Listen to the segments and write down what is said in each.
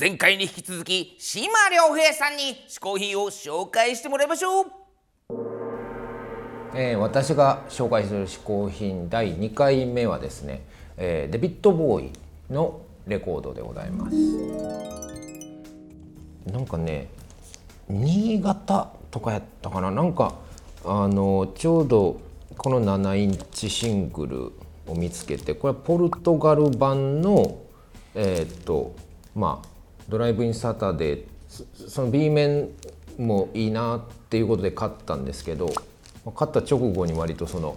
前回に引き続き島良平さんに嗜好品を紹介してもらいましょう。えー私が紹介する嗜好品第2回目はですね、えーデビッド・ボーイのレコードでございます。なんかね新潟とかやったかな？なんかあのちょうどこの7インチシングルを見つけてこれはポルトガル版のえーっとまあドライブインサタデーその B 面もいいなっていうことで買ったんですけどまあ買った直後に割とその、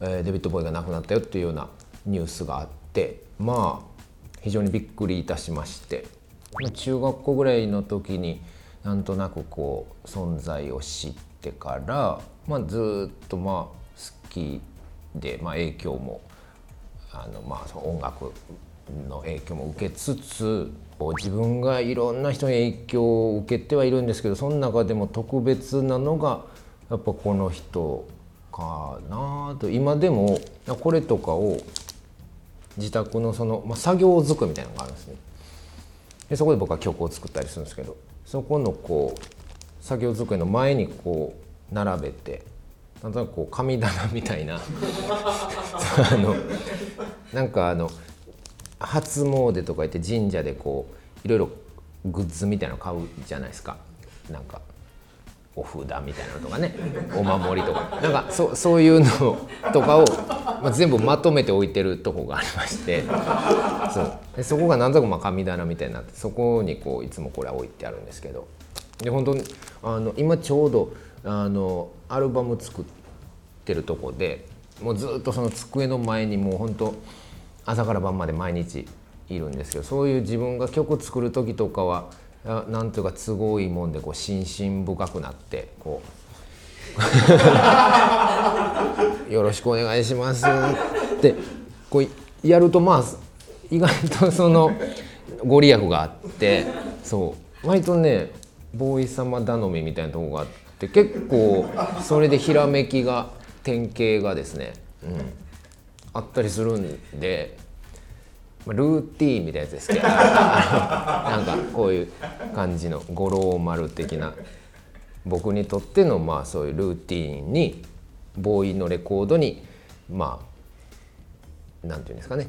えデビッド・ボーイが亡くなったよっていうようなニュースがあってまあ非常にびっくりいたしまして中学校ぐらいの時になんとなくこう存在を知ってから、まあ、ずっとまあ好きで、まあ、影響もあのまあその音楽の影響も受けつつ自分がいろんな人に影響を受けてはいるんですけどその中でも特別なのがやっぱこの人かなと今でもこれとかを自宅のその、まあ、作業机みたいなのがあるんですね。でそこで僕は曲を作ったりするんですけどそこのこう作業机の前にこう並べてなんとなくこう神棚みたいな あのなんかあの初詣とか行って神社でこういろいろグッズみたいなの買うじゃないですか。なんかお札みたいなのとかね。お守りとか。なんかそそういうのとかを、まあ、全部まとめて置いてるとこがありまして。そう。でそこがなんとなくまあ神棚みたいになってそこにこういつもこれは置いてあるんですけど。で本当にあの今ちょうどあのアルバム作ってるとこでもうずっとその机の前にもう本当朝から晩まで毎日いるんですけどそういう自分が曲作る時とかはあなんというか都合いいもんでこう心身深くなってこう「よろしくお願いします」ってこうやるとまあ意外とそのご利益があってそう。割とねボーイ様頼みみたいなとこがあって結構それでひらめきが典型がですね、うん、あったりするんで。まあルーティーンみたいなやつですけど なんかこういう感じの五郎丸的な僕にとってのまあそういうルーティーンにボーイのレコードにまあなんていうんですかね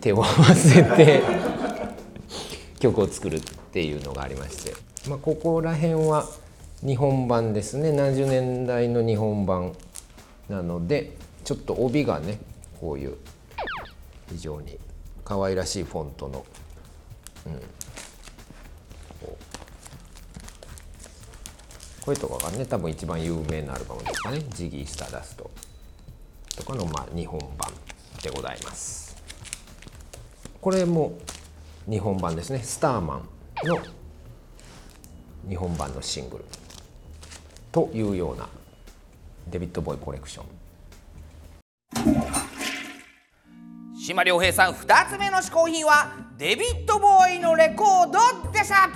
手を合わせて 曲を作るっていうのがありまして、まあ、ここら辺は日本版ですね70年代の日本版なのでちょっと帯がねこういう非常に可愛らしいフォントの、うん、こう。これとかがね多分一番有名なアルバムですかね「ジギー・スターダスト」とかのまあ日本版でございます。これも日本版ですね「スターマン」の日本版のシングル。というようなデビッド・ボーイコレクション。島良平さん2つ目の嗜好品はデビッド・ボーイのレコードでした。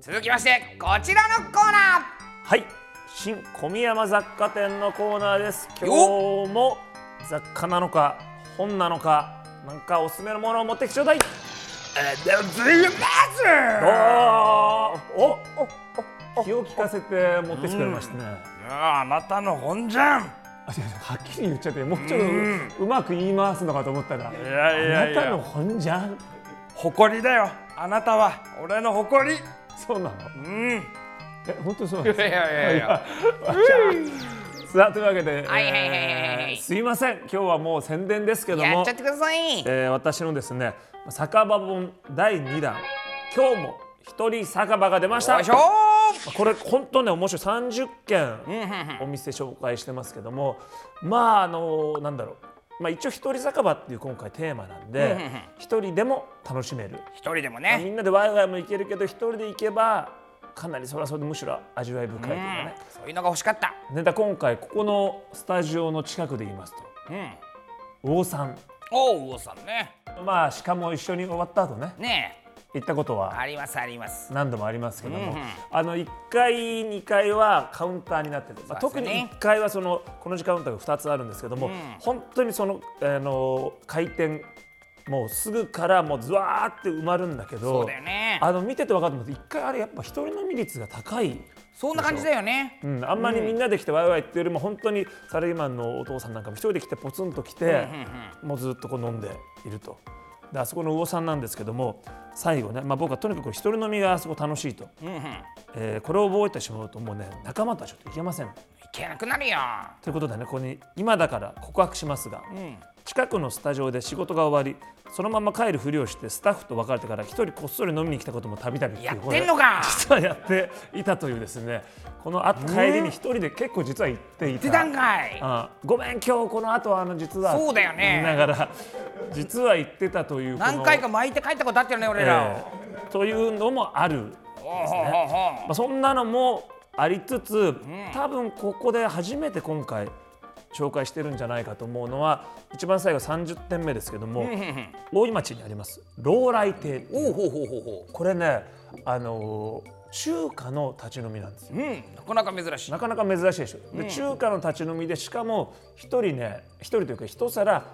続きましてこちらのコーナはい。新小宮山雑貨店のコーナーです。今日も雑貨なのか本なのかなんかおすすめのものを持ってきちょうだい。ーおおお気を利かせて持ってきてくれましたね、ああなたの本じゃんはっきり言っちゃってもうちょっとうまく言い回すのかと思ったらいやいやいあなたのや本じゃん。誇りだよあなたは。俺の誇り。そうなの？うん。え本当にそうなんですかいやいやいや。さあというわけで、はいはいはいはい。はいすいません。今日はもう宣伝ですけどもやっちゃってください。えー私のですね酒場本第2弾今日も一人酒場が出ました。よいしょこれ本当ね面白い。30件お店紹介してますけどもまああのなんだろう。まあ一応一人酒場っていう今回テーマなんで一人でも楽しめる、一人でもまあみねんなでワイワイもいけるけど一人で行けばかなりそれはそれでむしろ味わい深いというかね,、そういうのが欲しかった。ねだ今回ここのスタジオの近くで言いますとうん。魚さん。おう魚さんね。まあしかも一緒に終わった後ね。ね行ったことえは？ありますあります。何度もありますけども、うん。うんあの1階2階はカウンターになってて、まあ、特にそうですね。1階はそのこの時カウンターが2つあるんですけども、うん。本当にそのあの開店もうすぐからもうずわーって埋まるんだけどそうだよね。あの見てて分かると思う一回あれやっぱ一人飲み率が高い、そんな感じだよね。うん、あんまりみんなで来てワイワイっていうよりも本当にサラリーマンのお父さんなんかも一人で来てポツンと来て、もうずっとこう飲んでいると。であそこの魚さんなんですけども最後ね、まあ、僕はとにかく一人飲みがあそこ楽しいと、えーこれを覚えてしまうともうね仲間とはちょっといけません。いけなくなるよ。ということでねここに今だから告白しますが、近くのスタジオで仕事が終わりそのまま帰るふりをしてスタッフと別れてから一人こっそり飲みに来たこともたびたびやってんのか！実はやっていたというですねこのあ帰りに一人で結構実は行っていた。出たんかいあごめん今日この後あの実はそうだよね。ながら実は行ってたという何回か巻いて帰ったことあったよね俺らえーというのもあるほうほうほうほまあ、そんなのもありつつ、多分ここで初めて今回紹介してるんじゃないかと思うのは一番最後30点目ですけども、大井町にあります老来亭う。おうほうほうほうほこれねあのー中華の立ち飲みなんですよ。ううん。なかなか珍しい。なかなか珍しいでしょ。で中華の立ち飲みでしかも一人ね一人というか一皿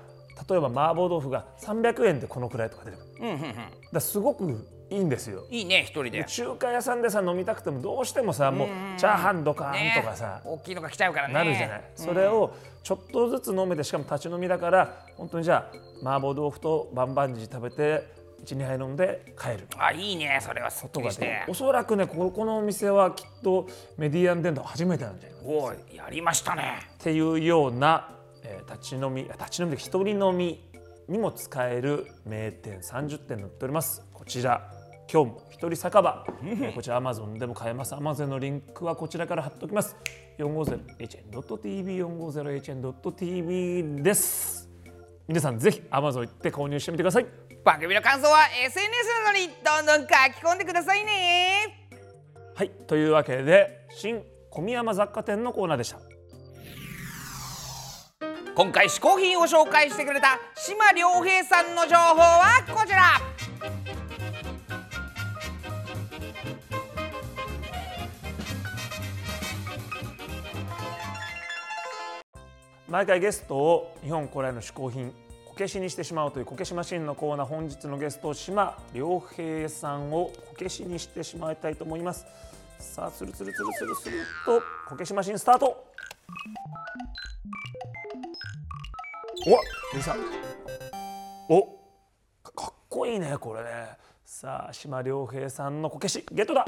例えば麻婆豆腐が300円でこのくらいとか出てくる、だからすごくいいんですよ。いいね一人で。中華屋さんでさ飲みたくてもどうしてもさもうチャーハンドカーンとかさ、大きいのが来ちゃうからね。なるじゃない、それをちょっとずつ飲めてしかも立ち飲みだから本当にじゃあ麻婆豆腐とバンバンジー食べて12杯飲んで帰る。あいいねそれはすっきとかでおそらくねここのお店はきっとメディアンデント初めてなんじゃないかな。おいやりましたね。っていうような、えー立ち飲みあ立ち飲みで一人飲みにも使える名店30店載っております。こちら今日も一人酒場、えーこちら Amazon でも買えます。Amazon のリンクはこちらから貼っておきます。450hn.tv 450hn.tv です。皆さんぜひ Amazon 行って購入してみてください。番組の感想は SNS などにどんどん書き込んでくださいね。はいというわけで新小宮山雑貨店のコーナーでした今回試行品を紹介してくれた島良平さんの情報はこちら。毎回ゲストを日本古来の嗜好品こけしにしてしまうというこけしマシンのコーナー本日のゲスト島良平さんをこけしにしてしまいたいと思います。さあつるつるつるつるつるとこけしマシンスタート。おできたお。かかっこいいねこれね。さあ島良平さんのこけしゲットだ